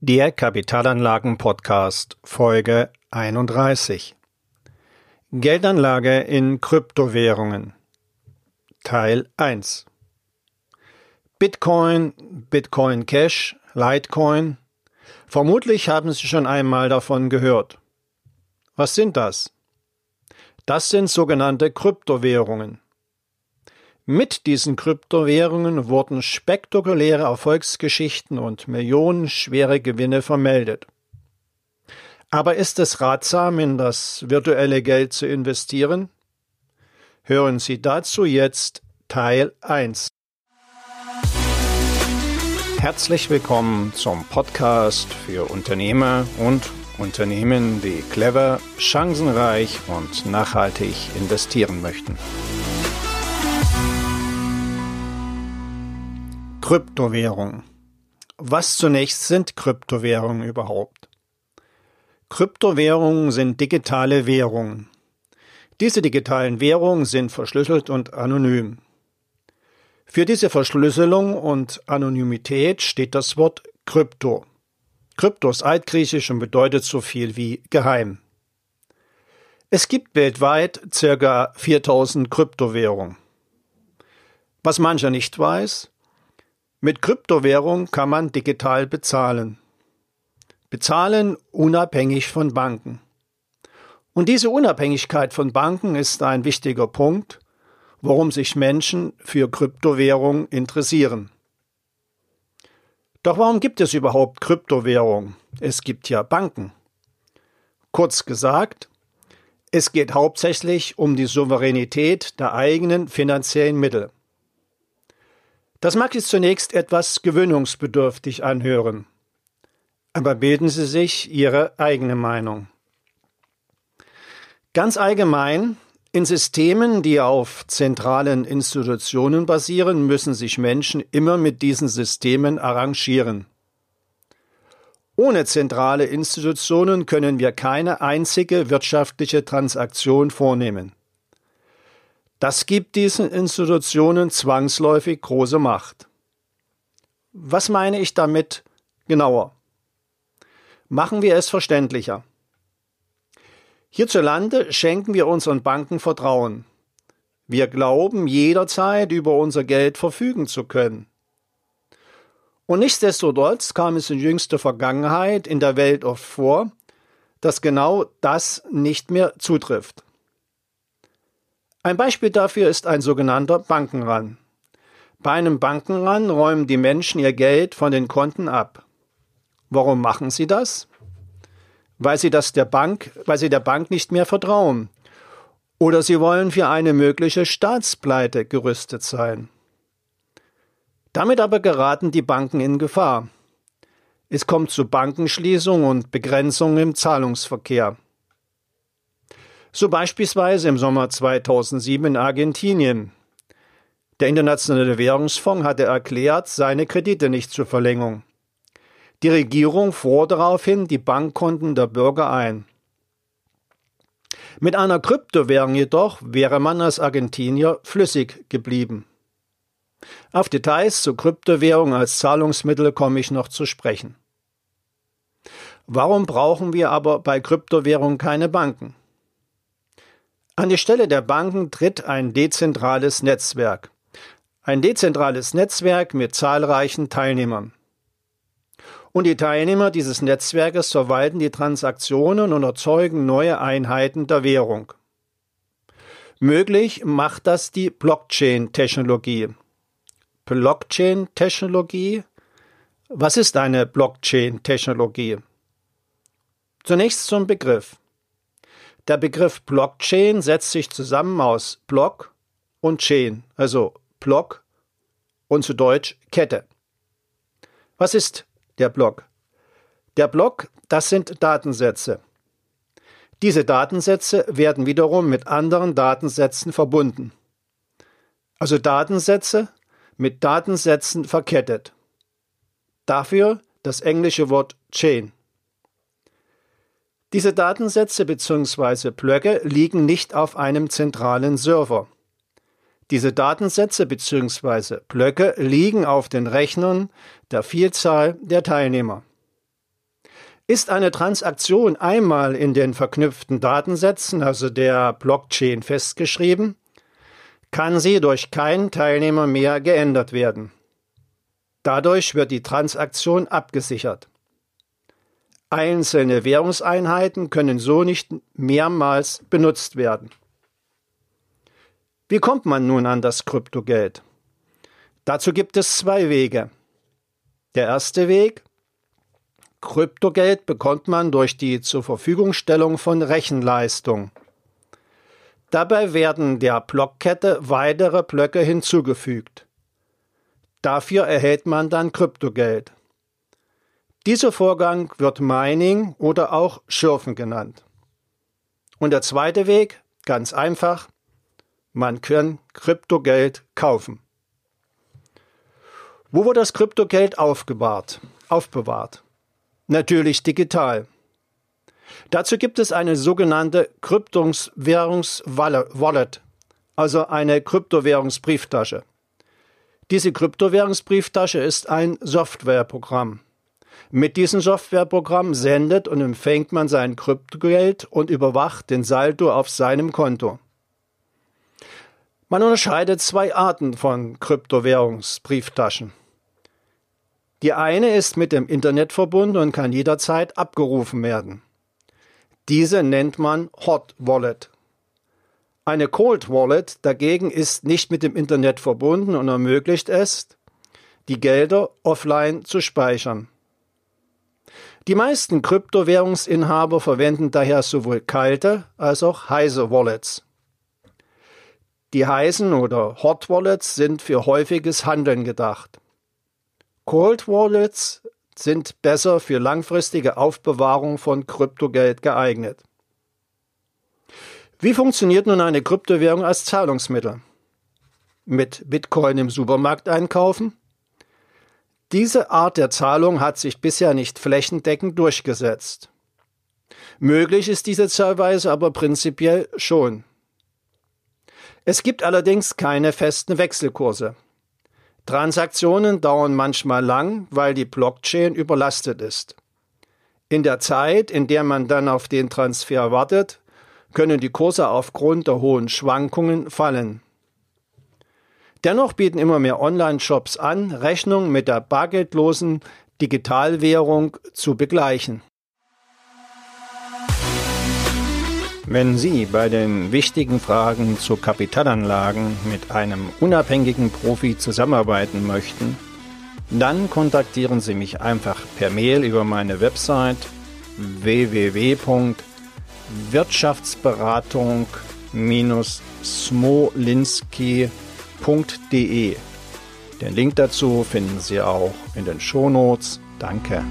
Der Kapitalanlagen-Podcast Folge 31 Geldanlage in Kryptowährungen Teil 1 Bitcoin, Bitcoin Cash, Litecoin. Vermutlich haben Sie schon einmal davon gehört. Was sind das? Das sind sogenannte Kryptowährungen. Mit diesen Kryptowährungen wurden spektakuläre Erfolgsgeschichten und millionenschwere Gewinne vermeldet. Aber ist es ratsam, in das virtuelle Geld zu investieren? Hören Sie dazu jetzt Teil 1. Herzlich willkommen zum Podcast für Unternehmer und Unternehmen, die clever, chancenreich und nachhaltig investieren möchten. Kryptowährung. Was zunächst sind Kryptowährungen überhaupt? Kryptowährungen sind digitale Währungen. Diese digitalen Währungen sind verschlüsselt und anonym. Für diese Verschlüsselung und Anonymität steht das Wort Krypto. Krypto ist altgriechisch und bedeutet so viel wie geheim. Es gibt weltweit circa 4000 Kryptowährungen. Was mancher nicht weiß, mit Kryptowährung kann man digital bezahlen. Bezahlen unabhängig von Banken. Und diese Unabhängigkeit von Banken ist ein wichtiger Punkt, warum sich Menschen für Kryptowährung interessieren. Doch warum gibt es überhaupt Kryptowährung? Es gibt ja Banken. Kurz gesagt, es geht hauptsächlich um die Souveränität der eigenen finanziellen Mittel. Das mag sich zunächst etwas gewöhnungsbedürftig anhören, aber bilden Sie sich Ihre eigene Meinung. Ganz allgemein, in Systemen, die auf zentralen Institutionen basieren, müssen sich Menschen immer mit diesen Systemen arrangieren. Ohne zentrale Institutionen können wir keine einzige wirtschaftliche Transaktion vornehmen. Das gibt diesen Institutionen zwangsläufig große Macht. Was meine ich damit genauer? Machen wir es verständlicher. Hierzulande schenken wir unseren Banken Vertrauen. Wir glauben jederzeit über unser Geld verfügen zu können. Und nichtsdestotrotz kam es in jüngster Vergangenheit in der Welt oft vor, dass genau das nicht mehr zutrifft. Ein Beispiel dafür ist ein sogenannter Bankenrun. Bei einem Bankenrun räumen die Menschen ihr Geld von den Konten ab. Warum machen sie das? Weil sie das der Bank, weil sie der Bank nicht mehr vertrauen. Oder sie wollen für eine mögliche Staatspleite gerüstet sein. Damit aber geraten die Banken in Gefahr. Es kommt zu Bankenschließungen und Begrenzungen im Zahlungsverkehr. So beispielsweise im Sommer 2007 in Argentinien. Der Internationale Währungsfonds hatte erklärt, seine Kredite nicht zur Verlängerung. Die Regierung fuhr daraufhin die Bankkonten der Bürger ein. Mit einer Kryptowährung jedoch wäre man als Argentinier flüssig geblieben. Auf Details zur Kryptowährung als Zahlungsmittel komme ich noch zu sprechen. Warum brauchen wir aber bei Kryptowährungen keine Banken? An die Stelle der Banken tritt ein dezentrales Netzwerk. Ein dezentrales Netzwerk mit zahlreichen Teilnehmern. Und die Teilnehmer dieses Netzwerkes verwalten die Transaktionen und erzeugen neue Einheiten der Währung. Möglich macht das die Blockchain-Technologie. Blockchain-Technologie? Was ist eine Blockchain-Technologie? Zunächst zum Begriff. Der Begriff Blockchain setzt sich zusammen aus Block und Chain, also Block und zu Deutsch Kette. Was ist der Block? Der Block, das sind Datensätze. Diese Datensätze werden wiederum mit anderen Datensätzen verbunden. Also Datensätze mit Datensätzen verkettet. Dafür das englische Wort Chain. Diese Datensätze bzw. Blöcke liegen nicht auf einem zentralen Server. Diese Datensätze bzw. Blöcke liegen auf den Rechnern der Vielzahl der Teilnehmer. Ist eine Transaktion einmal in den verknüpften Datensätzen, also der Blockchain, festgeschrieben, kann sie durch keinen Teilnehmer mehr geändert werden. Dadurch wird die Transaktion abgesichert. Einzelne Währungseinheiten können so nicht mehrmals benutzt werden. Wie kommt man nun an das Kryptogeld? Dazu gibt es zwei Wege. Der erste Weg Kryptogeld bekommt man durch die zur Verfügungstellung von Rechenleistung. Dabei werden der Blockkette weitere Blöcke hinzugefügt. Dafür erhält man dann Kryptogeld. Dieser Vorgang wird Mining oder auch Schürfen genannt. Und der zweite Weg, ganz einfach, man kann Kryptogeld kaufen. Wo wird das Kryptogeld aufbewahrt? aufbewahrt? Natürlich digital. Dazu gibt es eine sogenannte Kryptowährungswallet, also eine Kryptowährungsbrieftasche. Diese Kryptowährungsbrieftasche ist ein Softwareprogramm. Mit diesem Softwareprogramm sendet und empfängt man sein Kryptogeld und überwacht den Saldo auf seinem Konto. Man unterscheidet zwei Arten von Kryptowährungsbrieftaschen. Die eine ist mit dem Internet verbunden und kann jederzeit abgerufen werden. Diese nennt man Hot Wallet. Eine Cold Wallet dagegen ist nicht mit dem Internet verbunden und ermöglicht es, die Gelder offline zu speichern. Die meisten Kryptowährungsinhaber verwenden daher sowohl kalte als auch heiße Wallets. Die heißen oder Hot Wallets sind für häufiges Handeln gedacht. Cold Wallets sind besser für langfristige Aufbewahrung von Kryptogeld geeignet. Wie funktioniert nun eine Kryptowährung als Zahlungsmittel? Mit Bitcoin im Supermarkt einkaufen? Diese Art der Zahlung hat sich bisher nicht flächendeckend durchgesetzt. Möglich ist diese Zahlweise aber prinzipiell schon. Es gibt allerdings keine festen Wechselkurse. Transaktionen dauern manchmal lang, weil die Blockchain überlastet ist. In der Zeit, in der man dann auf den Transfer wartet, können die Kurse aufgrund der hohen Schwankungen fallen. Dennoch bieten immer mehr Online-Shops an, Rechnungen mit der bargeldlosen Digitalwährung zu begleichen. Wenn Sie bei den wichtigen Fragen zu Kapitalanlagen mit einem unabhängigen Profi zusammenarbeiten möchten, dann kontaktieren Sie mich einfach per Mail über meine Website www.wirtschaftsberatung-smolinski.de. Den Link dazu finden Sie auch in den Shownotes. Danke.